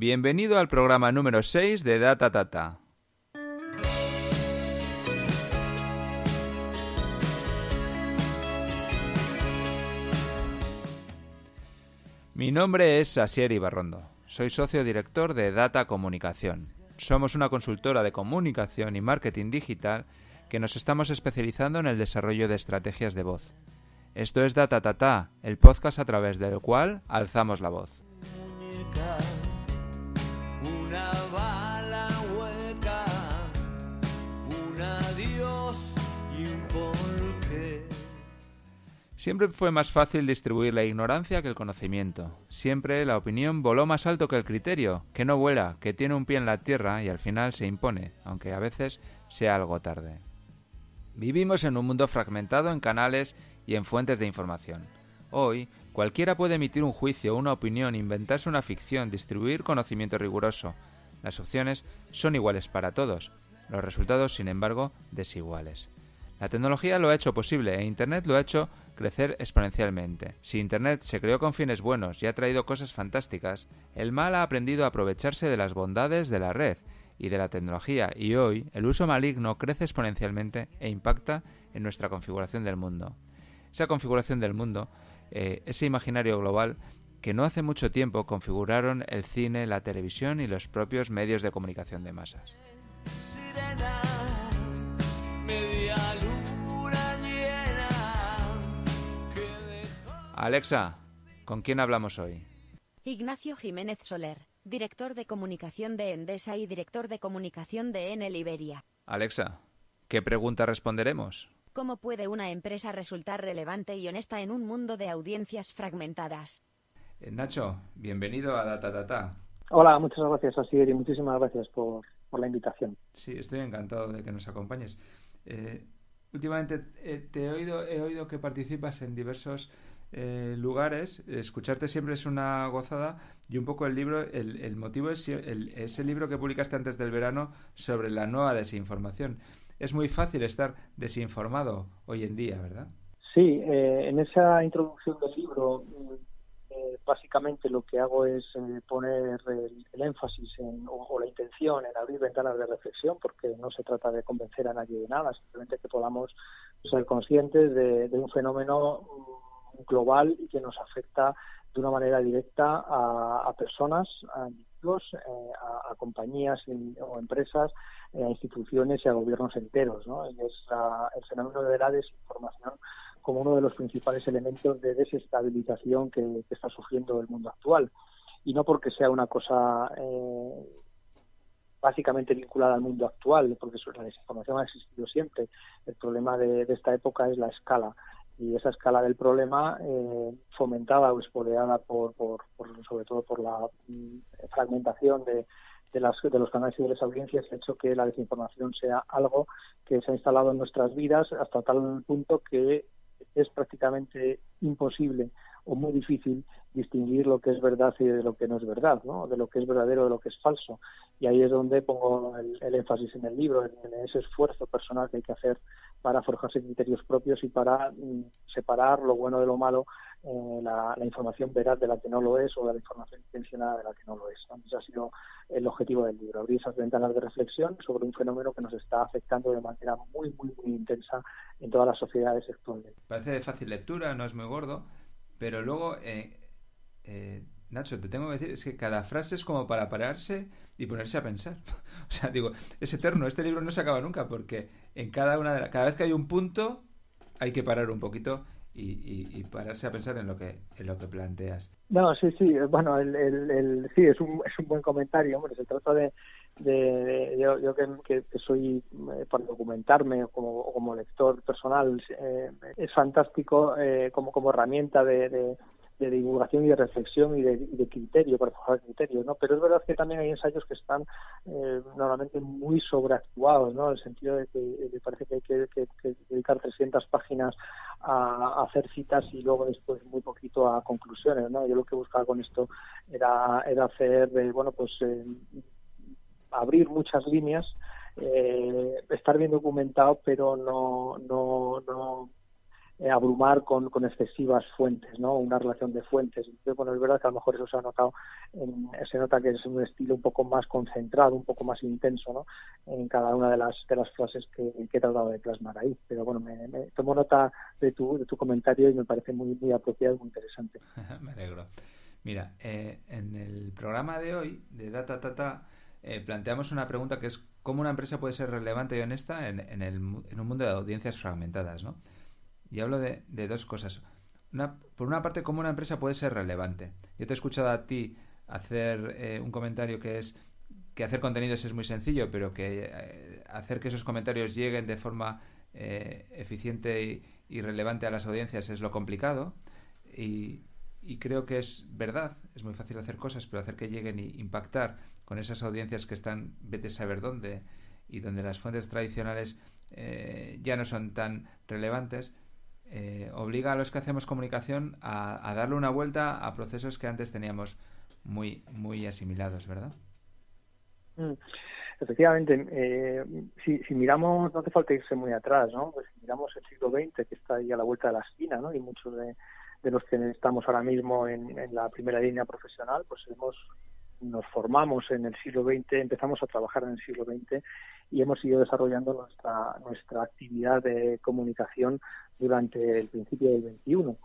Bienvenido al programa número 6 de Data Tata. Mi nombre es Asier Ibarrondo. Soy socio director de Data Comunicación. Somos una consultora de comunicación y marketing digital que nos estamos especializando en el desarrollo de estrategias de voz. Esto es Data Tata, el podcast a través del cual alzamos la voz. Siempre fue más fácil distribuir la ignorancia que el conocimiento. Siempre la opinión voló más alto que el criterio, que no vuela, que tiene un pie en la tierra y al final se impone, aunque a veces sea algo tarde. Vivimos en un mundo fragmentado en canales y en fuentes de información. Hoy, cualquiera puede emitir un juicio, una opinión, inventarse una ficción, distribuir conocimiento riguroso. Las opciones son iguales para todos, los resultados, sin embargo, desiguales. La tecnología lo ha hecho posible e Internet lo ha hecho crecer exponencialmente. Si Internet se creó con fines buenos y ha traído cosas fantásticas, el mal ha aprendido a aprovecharse de las bondades de la red y de la tecnología y hoy el uso maligno crece exponencialmente e impacta en nuestra configuración del mundo esa configuración del mundo, eh, ese imaginario global que no hace mucho tiempo configuraron el cine, la televisión y los propios medios de comunicación de masas. Alexa, ¿con quién hablamos hoy? Ignacio Jiménez Soler, director de comunicación de Endesa y director de comunicación de Enel Iberia. Alexa, ¿qué pregunta responderemos? ¿Cómo puede una empresa resultar relevante y honesta en un mundo de audiencias fragmentadas? Eh, Nacho, bienvenido a Data Data. Hola, muchas gracias, Asier, y muchísimas gracias por, la invitación. Sí, estoy encantado de que nos acompañes. Eh, últimamente eh, te he oído, he oído que participas en diversos lugares. Escucharte siempre es una gozada y un poco el libro, el, motivo es ese libro que publicaste antes del verano sobre la nueva desinformación es muy fácil estar desinformado hoy en día, ¿verdad? Sí, eh, en esa introducción del libro eh, básicamente lo que hago es eh, poner el, énfasis en, o, la intención en abrir ventanas de reflexión porque no se trata de convencer a nadie de nada, simplemente que podamos ser conscientes de, un fenómeno mm, global y que nos afecta de una manera directa a, personas, a individuos, a, compañías o empresas a instituciones y a gobiernos enteros. es el fenómeno de la desinformación como uno de los principales elementos de desestabilización que, está sufriendo el mundo actual. Y no porque sea una cosa eh, básicamente vinculada al mundo actual, porque la desinformación ha existido siempre. El problema de, esta época es la escala. Y esa escala del problema, eh, fomentada o espoleada por, por, sobre todo por la mm, fragmentación de, de, las, de los canales y de las audiencias ha hecho que la desinformación sea algo que se ha instalado en nuestras vidas hasta tal punto que es prácticamente imposible o muy difícil distinguir lo que es verdad y de lo que no es verdad, ¿no? de lo que es verdadero de lo que es falso. Y ahí es donde pongo el, énfasis en el libro, en, ese esfuerzo personal que hay que hacer para forjarse criterios propios y para mm, separar lo bueno de lo malo, eh, la, información veraz de la que no lo es o la información intencionada de la que no lo es. Ese ha sido el objetivo del libro, abrir esas ventanas de reflexión sobre un fenómeno que nos está afectando de manera muy, muy, muy intensa en todas las sociedades actuales. Parece de fácil lectura, no es muy gordo, pero luego, eh, eh, Nacho, te tengo que decir, es que cada frase es como para pararse y ponerse a pensar. o sea, digo, es eterno, este libro no se acaba nunca porque en cada una de cada vez que hay un punto hay que parar un poquito y, pararse a pensar en lo que en lo que planteas. No, sí, sí, bueno, el, el, sí, es un, es un buen comentario, hombre, se trata de, de, yo, yo que, soy eh, para documentarme como, como lector personal eh, es fantástico eh, como como herramienta de, divulgación y de reflexión y de, criterio, para forjar criterios, ¿no? Pero es verdad que también hay ensayos que están eh, normalmente muy sobreactuados, ¿no? En el sentido de que, parece que hay que, dedicar 300 páginas a, hacer citas y luego después muy poquito a conclusiones, ¿no? Yo lo que buscaba con esto era, era hacer, eh, bueno, pues eh, abrir muchas líneas, estar bien documentado, pero no, no, no eh, abrumar con, con, excesivas fuentes, ¿no? Una relación de fuentes. Entonces, bueno, es verdad que a lo mejor eso se ha notado, en, se nota que es un estilo un poco más concentrado, un poco más intenso, ¿no? En cada una de las de las frases que, he tratado de plasmar ahí. Pero bueno, me, tomo nota de tu, de tu comentario y me parece muy, muy apropiado y muy interesante. me alegro. Mira, eh, en el programa de hoy, de Data Tata, eh, planteamos una pregunta que es cómo una empresa puede ser relevante y honesta en, en, el, en un mundo de audiencias fragmentadas, ¿no? Y hablo de, dos cosas. por una parte, cómo una empresa puede ser relevante. Yo te he escuchado a ti hacer eh, un comentario que es que hacer contenidos es muy sencillo, pero que eh, hacer que esos comentarios lleguen de forma eh, eficiente y, relevante a las audiencias es lo complicado. Y, y, creo que es verdad, es muy fácil hacer cosas, pero hacer que lleguen y impactar con esas audiencias que están, vete a saber dónde, y donde las fuentes tradicionales ya no son tan relevantes, eh, obliga a los que hacemos comunicación a, darle una vuelta a procesos que antes teníamos muy, muy asimilados, ¿verdad? Mm. Efectivamente, eh, si, miramos, no hace falta irse muy atrás, ¿no? Pues si miramos el siglo XX, que está ahí a la vuelta de la esquina, ¿no? Y muchos de, los que estamos ahora mismo en, en, la primera línea profesional, pues hemos nos formamos en el siglo XX, empezamos a trabajar en el siglo XX y hemos ido desarrollando nuestra, nuestra actividad de comunicación durante el principio del XXI.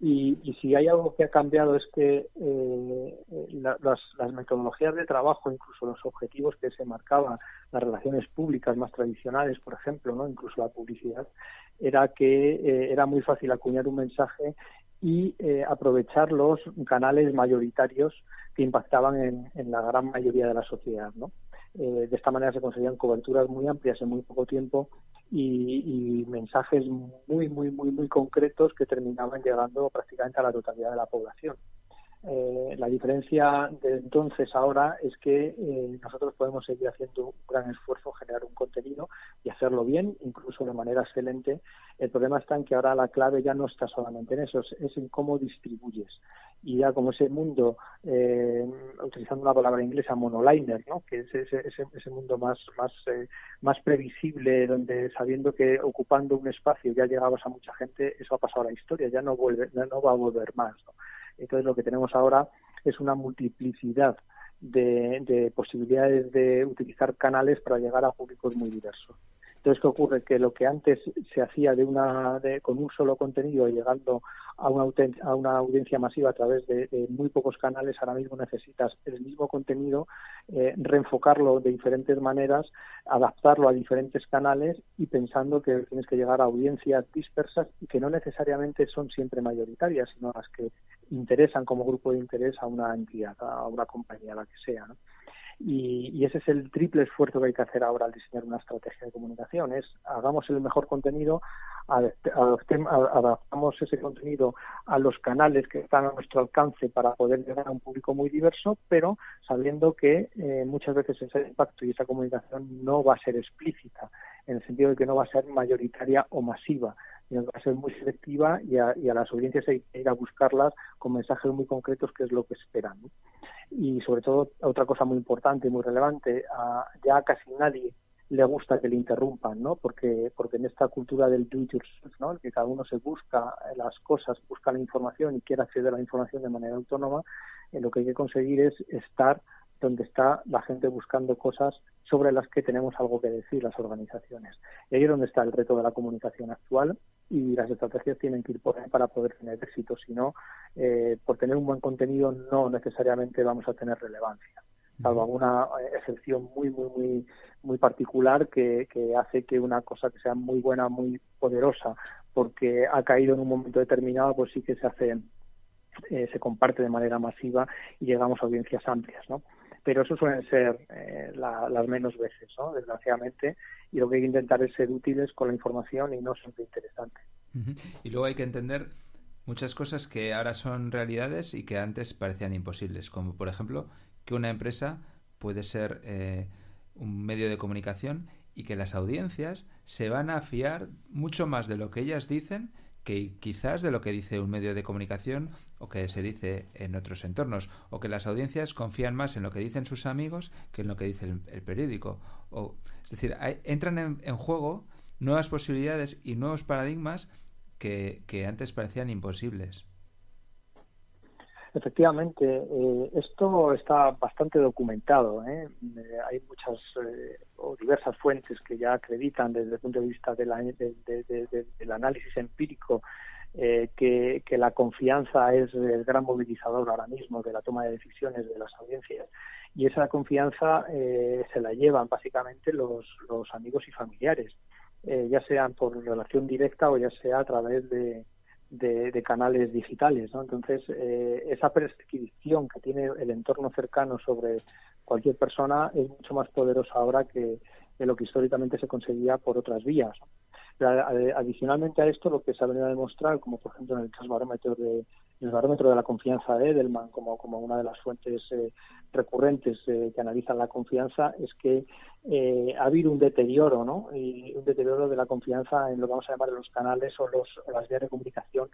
Y, y, si hay algo que ha cambiado es que eh, las, las, metodologías de trabajo, incluso los objetivos que se marcaban, las relaciones públicas más tradicionales, por ejemplo, no incluso la publicidad, era que eh, era muy fácil acuñar un mensaje y eh, aprovechar los canales mayoritarios que impactaban en, la gran mayoría de la sociedad. ¿no? Eh, de esta manera se conseguían coberturas muy amplias en muy poco tiempo y, mensajes muy, muy, muy, muy concretos que terminaban llegando prácticamente a la totalidad de la población. Eh, la diferencia de entonces ahora es que eh, nosotros podemos seguir haciendo un gran esfuerzo, generar un contenido y hacerlo bien, incluso de manera excelente. El problema está en que ahora la clave ya no está solamente en eso, es en cómo distribuyes y ya como ese mundo, eh, utilizando una palabra inglesa, monoliner, ¿no? que es ese, ese, ese mundo más, más, eh, más previsible, donde sabiendo que ocupando un espacio ya llegabas a mucha gente, eso ha pasado a la historia, ya no, vuelve, no va a volver más. Entonces lo que tenemos ahora es una multiplicidad de, de posibilidades de utilizar canales para llegar a públicos muy diversos. Entonces, ¿qué ocurre? Que lo que antes se hacía de una, de, con un solo contenido, llegando a una, a audiencia masiva a través de, muy pocos canales, ahora mismo necesitas el mismo contenido, eh, reenfocarlo de diferentes maneras, adaptarlo a diferentes canales y pensando que tienes que llegar a audiencias dispersas y que no necesariamente son siempre mayoritarias, sino las que interesan como grupo de interés a una entidad, a una compañía, la que sea. Y, ese es el triple esfuerzo que hay que hacer ahora al diseñar una estrategia de comunicación. Es hagamos el mejor contenido, adaptamos ese contenido a los canales que están a nuestro alcance para poder llegar a un público muy diverso, pero sabiendo que eh, muchas veces ese impacto y esa comunicación no va a ser explícita, en el sentido de que no va a ser mayoritaria o masiva, va a ser muy selectiva y a, las audiencias hay que ir a buscarlas con mensajes muy concretos, que es lo que esperan y sobre todo otra cosa muy importante y muy relevante, a, ya casi nadie le gusta que le interrumpan, ¿no? Porque porque en esta cultura del do it yourself, ¿no? Que cada uno se busca las cosas, busca la información y quiere acceder a la información de manera autónoma, eh, lo que hay que conseguir es estar donde está la gente buscando cosas sobre las que tenemos algo que decir las organizaciones. Y ahí es donde está el reto de la comunicación actual y las estrategias tienen que ir por ahí para poder tener éxito. Si no, eh, por tener un buen contenido no necesariamente vamos a tener relevancia, salvo alguna eh, excepción muy, muy, muy, muy particular que, que hace que una cosa que sea muy buena, muy poderosa, porque ha caído en un momento determinado, pues sí que se hace, eh, se comparte de manera masiva y llegamos a audiencias amplias, ¿no? Pero eso suelen ser eh, las menos veces, ¿no? desgraciadamente, y lo que hay que intentar es ser útiles con la información y no siempre interesante. Y luego hay que entender muchas cosas que ahora son realidades y que antes parecían imposibles, como por ejemplo que una empresa puede ser eh, un medio de comunicación y que las audiencias se van a fiar mucho más de lo que ellas dicen que quizás de lo que dice un medio de comunicación o que se dice en otros entornos, o que las audiencias confían más en lo que dicen sus amigos que en lo que dice el, periódico. O, es decir, entran en, juego nuevas posibilidades y nuevos paradigmas que, que antes parecían imposibles. Efectivamente, eh, esto está bastante documentado. ¿eh? Eh, hay muchas o diversas fuentes que ya acreditan desde el punto de vista del análisis empírico que, la confianza es el gran movilizador ahora mismo de la toma de decisiones de las audiencias y esa confianza se la llevan básicamente los, los amigos y familiares, ya sean por relación directa o ya sea a través de, de, canales digitales. ¿no? Entonces, eh, esa prescripción que tiene el entorno cercano sobre cualquier persona es mucho más poderosa ahora que, lo que históricamente se conseguía por otras vías. Adicionalmente a esto, lo que se ha venido a demostrar, como por ejemplo en el caso de el barómetro de la confianza de Edelman como, como una de las fuentes eh, recurrentes eh, que analizan la confianza es que eh, ha habido un deterioro, ¿no? Y un deterioro de la confianza en lo que vamos a llamar los canales o, los, las vías de comunicación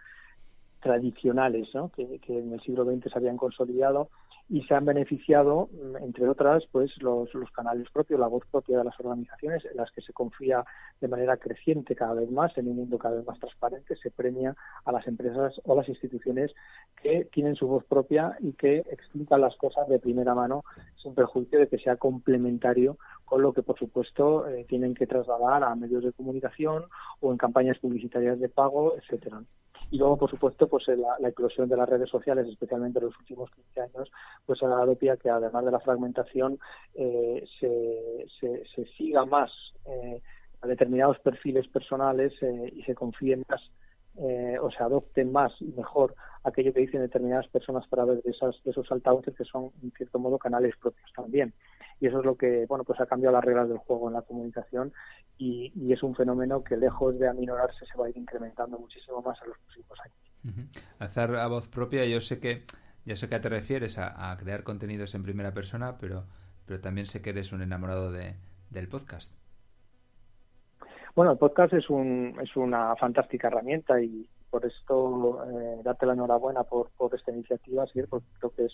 tradicionales, ¿no? Que, que en el siglo XX se habían consolidado y se han beneficiado, mm, entre otras, pues los, los, canales propios, la voz propia de las organizaciones, en las que se confía de manera creciente cada vez más, en un mundo cada vez más transparente, se premia a las empresas o las instituciones que tienen su voz propia y que explican las cosas de primera mano, sin perjuicio de que sea complementario con lo que, por supuesto, eh, tienen que trasladar a medios de comunicación o en campañas publicitarias de pago, etcétera. Y luego, por supuesto, pues eh, la, eclosión de las redes sociales, especialmente en los últimos 15 años, pues ha dado pie a que además de la fragmentación eh, se, se, siga más eh, a determinados perfiles personales y se confíen más o se adopten más y mejor aquello que dicen determinadas personas para ver de, esas, de esos altavoces que son en cierto modo canales propios también y eso es lo que bueno pues ha cambiado las reglas del juego en la comunicación y, es un fenómeno que lejos de aminorarse se va a ir incrementando muchísimo más en los próximos años. Hacer a voz propia, yo sé que ya sé que te refieres a, crear contenidos en primera persona, pero pero también sé que eres un enamorado de, del podcast. Bueno, el podcast es, un, es una fantástica herramienta y por esto eh, darte la enhorabuena por, por esta iniciativa, ¿sí? porque creo que es,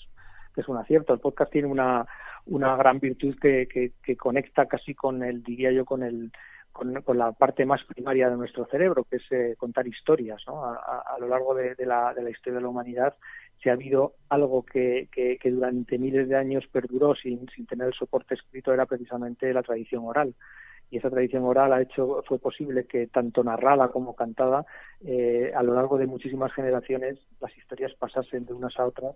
que es un acierto. El podcast tiene una, una gran virtud que, que, conecta casi con el, diría yo, con el con, la parte más primaria de nuestro cerebro, que es eh, contar historias. ¿no? A, lo largo de, la, de la historia de la humanidad, si ha habido algo que, que, que, durante miles de años perduró sin, sin tener el soporte escrito, era precisamente la tradición oral y esa tradición oral ha hecho fue posible que tanto narrada como cantada eh, a lo largo de muchísimas generaciones las historias pasasen de unas a otras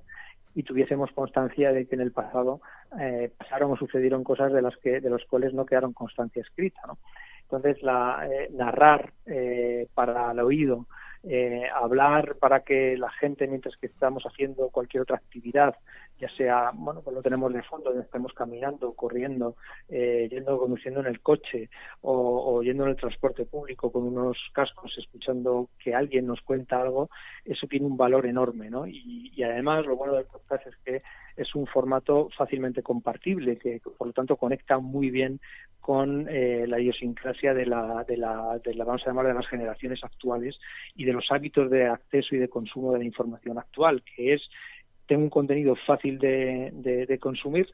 y tuviésemos constancia de que en el pasado eh, pasaron o sucedieron cosas de las que de los cuales no quedaron constancia escrita ¿no? entonces eh, narrar para el oído hablar para que la gente mientras que estamos haciendo cualquier otra actividad ya sea, bueno, pues lo tenemos de fondo, estemos caminando, corriendo, eh, yendo, conduciendo en el coche o, yendo en el transporte público con unos cascos, escuchando que alguien nos cuenta algo, eso tiene un valor enorme, ¿no? Y, además lo bueno del podcast es que es un formato fácilmente compartible, que por lo tanto conecta muy bien con eh, la idiosincrasia de la, de la, de la, vamos a llamar, de las generaciones actuales y de los hábitos de acceso y de consumo de la información actual, que es tengo un contenido fácil de, de, consumir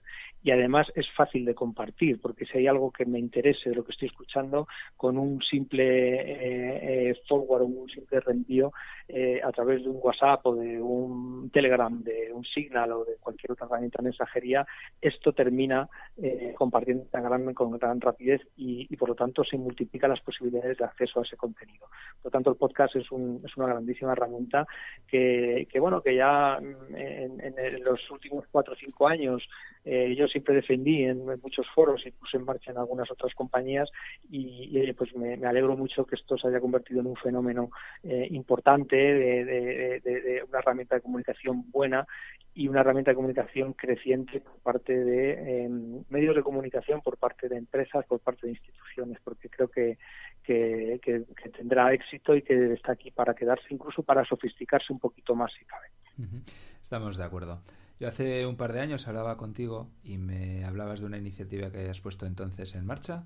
y además es fácil de compartir, porque si hay algo que me interese de lo que estoy escuchando, con un simple eh, eh, forward o un simple reenvío eh, a través de un WhatsApp o de un Telegram, de un Signal o de cualquier otra herramienta de mensajería, esto termina compartiendo tan gran, con gran rapidez y, por lo tanto se multiplican las posibilidades de acceso a ese contenido. Por lo tanto, el podcast es, un, es una grandísima herramienta que, que bueno, que ya mm, en, en los últimos cuatro o cinco años eh, yo siempre defendí en, muchos foros y puse en marcha en algunas otras compañías y, pues me, alegro mucho que esto se haya convertido en un fenómeno eh, importante de, una herramienta de comunicación buena y una herramienta de comunicación creciente por parte de em, medios de comunicación, por parte de empresas, por parte de instituciones, porque creo que, que, tendrá éxito y que está aquí para quedarse, incluso para sofisticarse un poquito más si cabe. Estamos de acuerdo. Yo hace un par de años hablaba contigo y me hablabas de una iniciativa que hayas puesto entonces en marcha,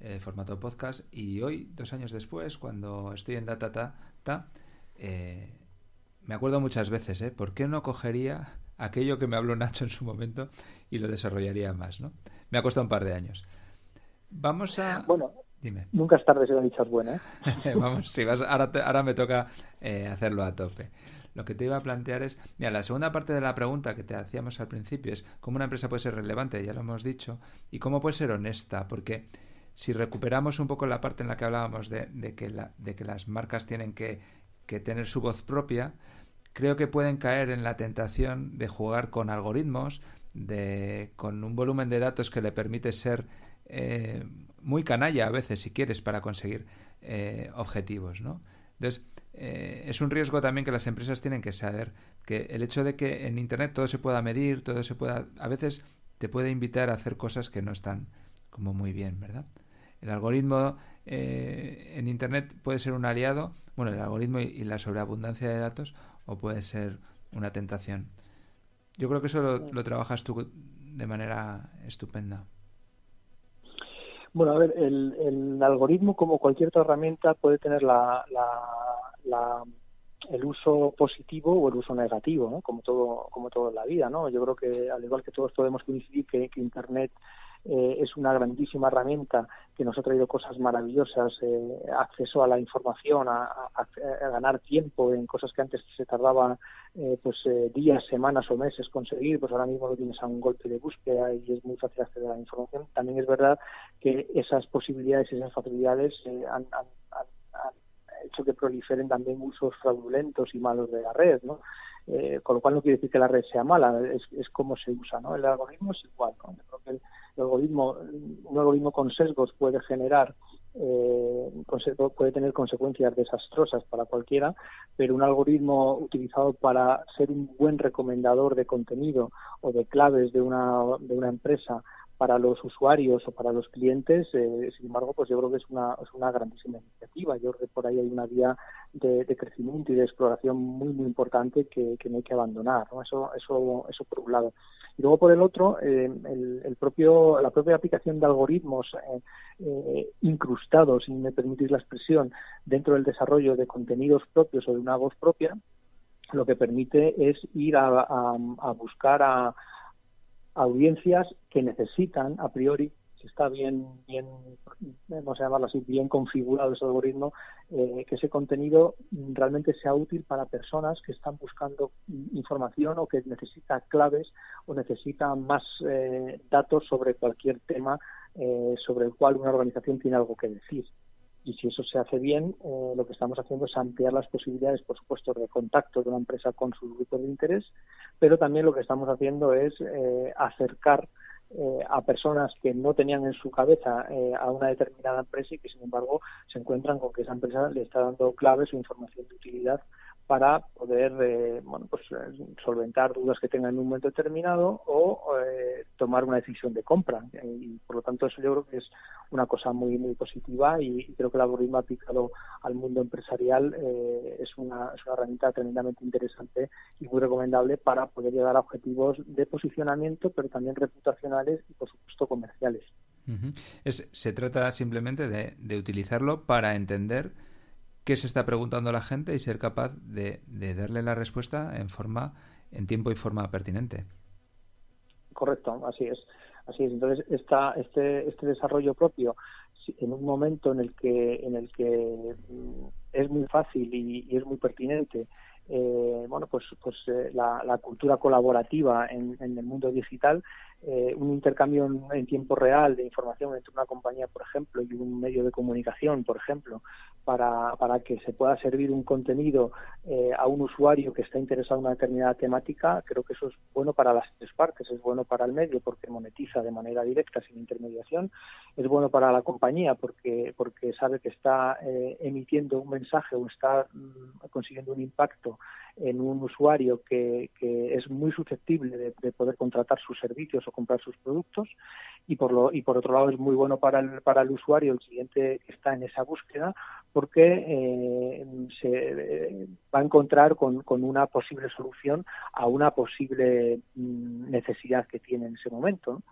el formato podcast, y hoy, dos años después, cuando estoy en Data Ta, eh, me acuerdo muchas veces, ¿eh? ¿Por qué no cogería aquello que me habló Nacho en su momento y lo desarrollaría más, ¿no? Me ha costado un par de años. Vamos a... Bueno, Dime. Nunca es tarde si una dicha es buena. ¿eh? Vamos, si vas, ahora, ahora me toca eh, hacerlo a tope. Lo que te iba a plantear es, mira, la segunda parte de la pregunta que te hacíamos al principio es cómo una empresa puede ser relevante, ya lo hemos dicho, y cómo puede ser honesta, porque si recuperamos un poco la parte en la que hablábamos de, que, de que, las marcas tienen que, que, tener su voz propia, creo que pueden caer en la tentación de jugar con algoritmos, de, con un volumen de datos que le permite ser eh, muy canalla a veces, si quieres, para conseguir eh, objetivos, ¿no? Entonces, eh, es un riesgo también que las empresas tienen que saber que el hecho de que en Internet todo se pueda medir, todo se pueda, a veces te puede invitar a hacer cosas que no están como muy bien, ¿verdad? El algoritmo eh, en Internet puede ser un aliado, bueno, el algoritmo y, la sobreabundancia de datos, o puede ser una tentación. Yo creo que eso lo, trabajas tú de manera estupenda. Bueno, a ver, el, algoritmo, como cualquier otra herramienta, puede tener la, el uso positivo o el uso negativo, como todo como todo la vida, ¿no? Yo creo que al igual que todos podemos coincidir que, Internet eh, es una grandísima herramienta que nos ha traído cosas maravillosas, eh, acceso a la información, a, ganar tiempo en cosas que antes se tardaba eh, pues días, semanas o meses conseguir, pues ahora mismo lo tienes a un golpe de búsqueda y es muy fácil acceder a la información. También es verdad que esas posibilidades y esas facilidades han, han hecho que proliferen también usos fraudulentos y malos de la red, ¿no? Eh, con lo cual no quiere decir que la red sea mala, es, es cómo se usa, ¿no? El algoritmo es igual, ¿no? creo que el, algoritmo, un algoritmo con sesgos puede generar, eh, puede tener consecuencias desastrosas para cualquiera, pero un algoritmo utilizado para ser un buen recomendador de contenido o de claves de una, de una empresa para los usuarios o para los clientes, eh, sin embargo, pues yo creo que es una, es una grandísima iniciativa. Yo creo que por ahí hay una vía de, crecimiento y de exploración muy, muy importante que, no hay que abandonar. Eso, eso, eso por un lado. Y luego por el otro, eh, el, propio, la propia aplicación de algoritmos eh, incrustados, si me permitís la expresión, dentro del desarrollo de contenidos propios o de una voz propia, lo que permite es ir a, a buscar a audiencias que necesitan a priori si está bien bien vamos a llamarlo así bien configurado ese algoritmo eh, que ese contenido realmente sea útil para personas que están buscando información o que necesitan claves o necesitan más eh, datos sobre cualquier tema eh, sobre el cual una organización tiene algo que decir y si eso se hace bien, lo que estamos haciendo es ampliar las posibilidades, por supuesto, de contacto de una empresa con sus grupos de interés pero también lo que estamos haciendo es eh, acercar eh, a personas que no tenían en su cabeza eh, a una determinada empresa y que sin embargo se encuentran con que esa empresa le está dando claves o información de utilidad para poder eh, bueno, pues, eh, solventar dudas que tengan en un momento determinado o eh, tomar una decisión de compra. Y por lo tanto eso yo creo que es una cosa muy muy positiva y, creo que el algoritmo aplicado al mundo empresarial es, una, es una herramienta tremendamente interesante y muy recomendable para poder llegar a objetivos de posicionamiento, pero también reputacionales y por supuesto comerciales. es, se trata simplemente de utilizarlo para entender qué se está preguntando la gente y ser capaz de, darle la respuesta en forma, en tiempo y forma pertinente. Correcto, así es. Así es. Entonces, esta, este, este desarrollo propio, en un momento en el que, en el que mm, es muy fácil y, es muy pertinente, eh, bueno, pues, pues eh, la, cultura colaborativa en, en, el mundo digital eh, un intercambio en, tiempo real de información entre una compañía, por ejemplo, y un medio de comunicación, por ejemplo, para, para que se pueda servir un contenido eh, a un usuario que está interesado en una determinada temática, creo que eso es bueno para las tres partes. Es bueno para el medio porque monetiza de manera directa, sin intermediación. Es bueno para la compañía porque, porque sabe que está eh, emitiendo un mensaje o está mm, consiguiendo un impacto en un usuario que, que es muy susceptible de, poder contratar sus servicios comprar sus productos. Y por lo y por otro lado es muy bueno para el para el usuario el cliente que está en esa búsqueda porque eh, se eh, va a encontrar con, con, una posible solución a una posible mm, necesidad que tiene en ese momento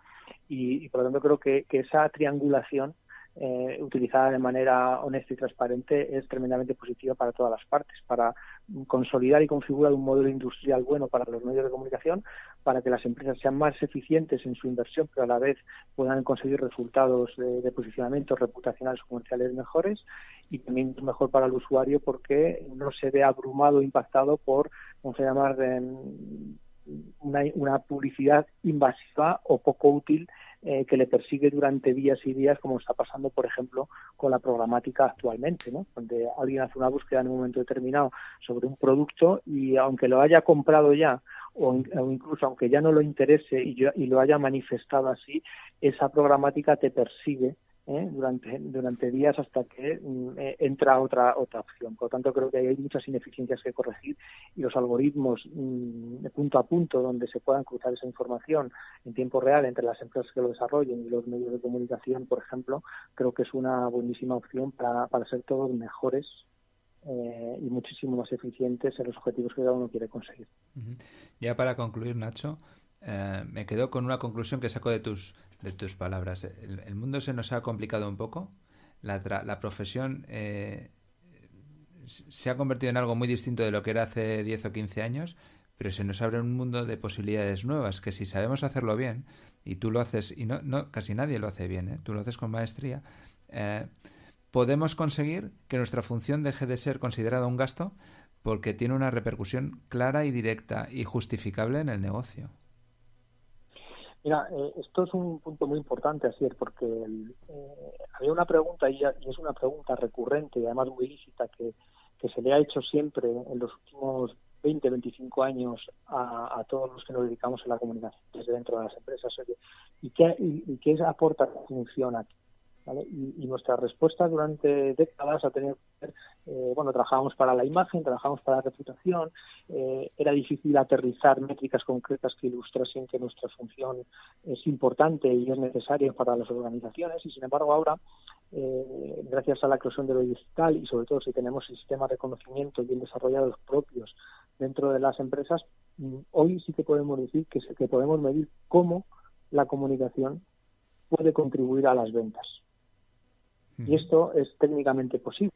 y, por lo tanto creo que, que esa triangulación eh, utilizada de manera honesta y transparente es tremendamente positiva para todas las partes, para consolidar y configurar un modelo industrial bueno para los medios de comunicación, para que las empresas sean más eficientes en su inversión, pero a la vez puedan conseguir resultados de, de posicionamiento reputacionales o comerciales mejores y también mejor para el usuario porque no se ve abrumado o impactado por, vamos a llamar, una, una publicidad invasiva o poco útil eh, que le persigue durante días y días, como está pasando, por ejemplo, con la programática actualmente, ¿no? donde alguien hace una búsqueda en un momento determinado sobre un producto y aunque lo haya comprado ya o, incluso aunque ya no lo interese y, y lo haya manifestado así, esa programática te persigue ¿eh? durante, durante días hasta que mm, eh, entra otra, otra opción. Por lo tanto, creo que hay muchas ineficiencias que corregir y los algoritmos mm, punto a punto donde se puedan cruzar esa información en tiempo real entre las empresas que lo desarrollen y los medios de comunicación, por ejemplo, creo que es una buenísima opción para, para ser todos mejores eh, y muchísimo más eficientes en los objetivos que cada uno quiere conseguir. Ya para concluir, Nacho, eh, me quedo con una conclusión que saco de tus, de tus palabras. El, mundo se nos ha complicado un poco. La, la profesión eh, se ha convertido en algo muy distinto de lo que era hace 10 o 15 años, pero se nos abre un mundo de posibilidades nuevas que si sabemos hacerlo bien, y tú lo haces, y no, no casi nadie lo hace bien, ¿eh? tú lo haces con maestría, podemos conseguir que nuestra función deje de ser considerada un gasto porque tiene una repercusión clara y directa y justificable en el negocio. Mira, eh, esto es un punto muy importante, así porque eh, había una pregunta, y, es una pregunta recurrente y además muy lícita, que, se le ha hecho siempre en los últimos 20, 25 años a, todos los que nos dedicamos a la comunicación desde dentro de las empresas. ¿Y qué, y, qué aporta la función aquí? Y, nuestra respuesta durante décadas ha tenido eh, bueno, trabajábamos para la imagen, trabajábamos para la reputación, eh, era difícil aterrizar métricas concretas que ilustrasen que nuestra función es importante y es necesaria para las organizaciones y sin embargo ahora, eh, gracias a la eclosión de lo digital y sobre todo si tenemos sistemas de conocimiento bien desarrollados propios dentro de las empresas, mm, hoy sí que podemos decir que, que podemos medir cómo la comunicación puede contribuir a las ventas y esto es técnicamente posible.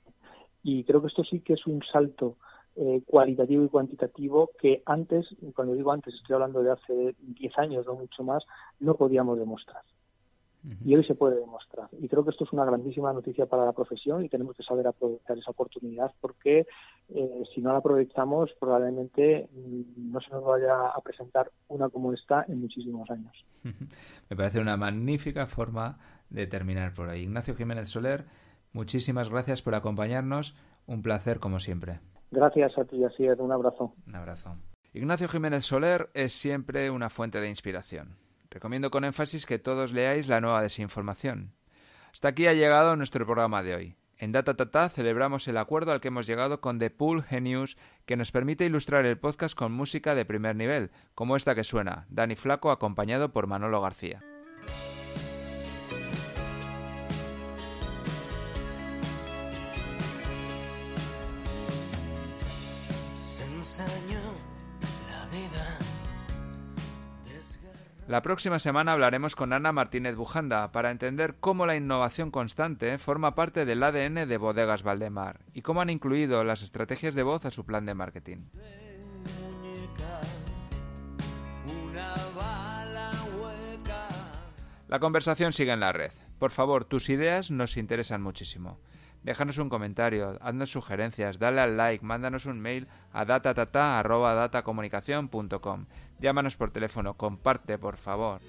Y creo que esto sí que es un salto eh, cualitativo y cuantitativo que antes, cuando digo antes, estoy hablando de hace 10 años, no mucho más, no podíamos demostrar. Y hoy se puede demostrar. Y creo que esto es una grandísima noticia para la profesión y tenemos que saber aprovechar esa oportunidad porque eh, si no la aprovechamos probablemente mm, no se nos vaya a presentar una como esta en muchísimos años. Me parece una magnífica forma de terminar por ahí. Ignacio Jiménez Soler, muchísimas gracias por acompañarnos. Un placer como siempre. Gracias a ti, así es. Un abrazo. Un abrazo. Ignacio Jiménez Soler es siempre una fuente de inspiración. Recomiendo con énfasis que todos leáis la nueva desinformación. Hasta aquí ha llegado nuestro programa de hoy. En Datatata celebramos el acuerdo al que hemos llegado con The Pool Genius, que nos permite ilustrar el podcast con música de primer nivel, como esta que suena, Dani Flaco acompañado por Manolo García. La próxima semana hablaremos con Ana Martínez Bujanda para entender cómo la innovación constante forma parte del ADN de Bodegas Valdemar y cómo han incluido las estrategias de voz a su plan de marketing. La conversación sigue en la red. Por favor, tus ideas nos interesan muchísimo. Déjanos un comentario, haznos sugerencias, dale al like, mándanos un mail a datatata.datacomunicación.com. Llámanos por teléfono, comparte, por favor.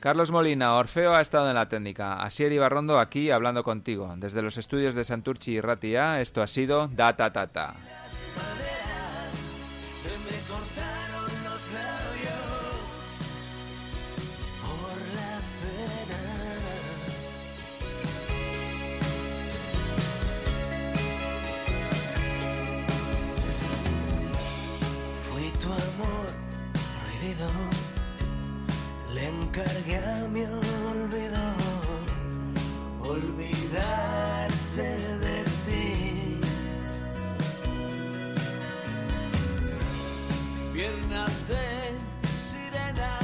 Carlos Molina, Orfeo ha estado en la técnica. Asier Ibarrondo aquí hablando contigo. Desde los estudios de Santurchi y Ratia, esto ha sido Data Tata. le encargué a mi olvido olvidarse de ti. Piernas de sirena,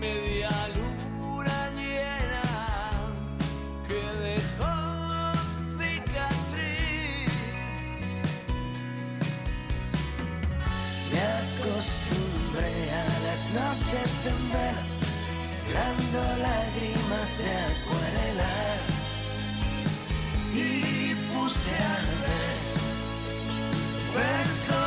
media luna llena que dejó cicatriz noches en vela, grando lágrimas de acuarela. Y puse a ver versos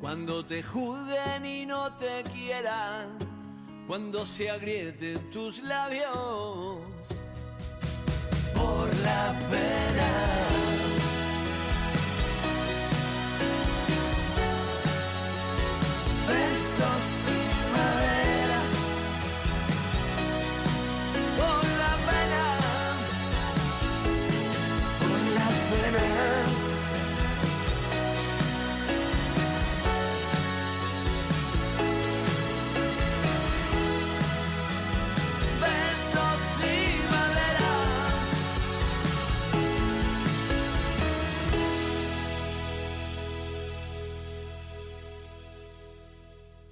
Cuando te juzguen y no te quieran, cuando se agrieten tus labios por la pena.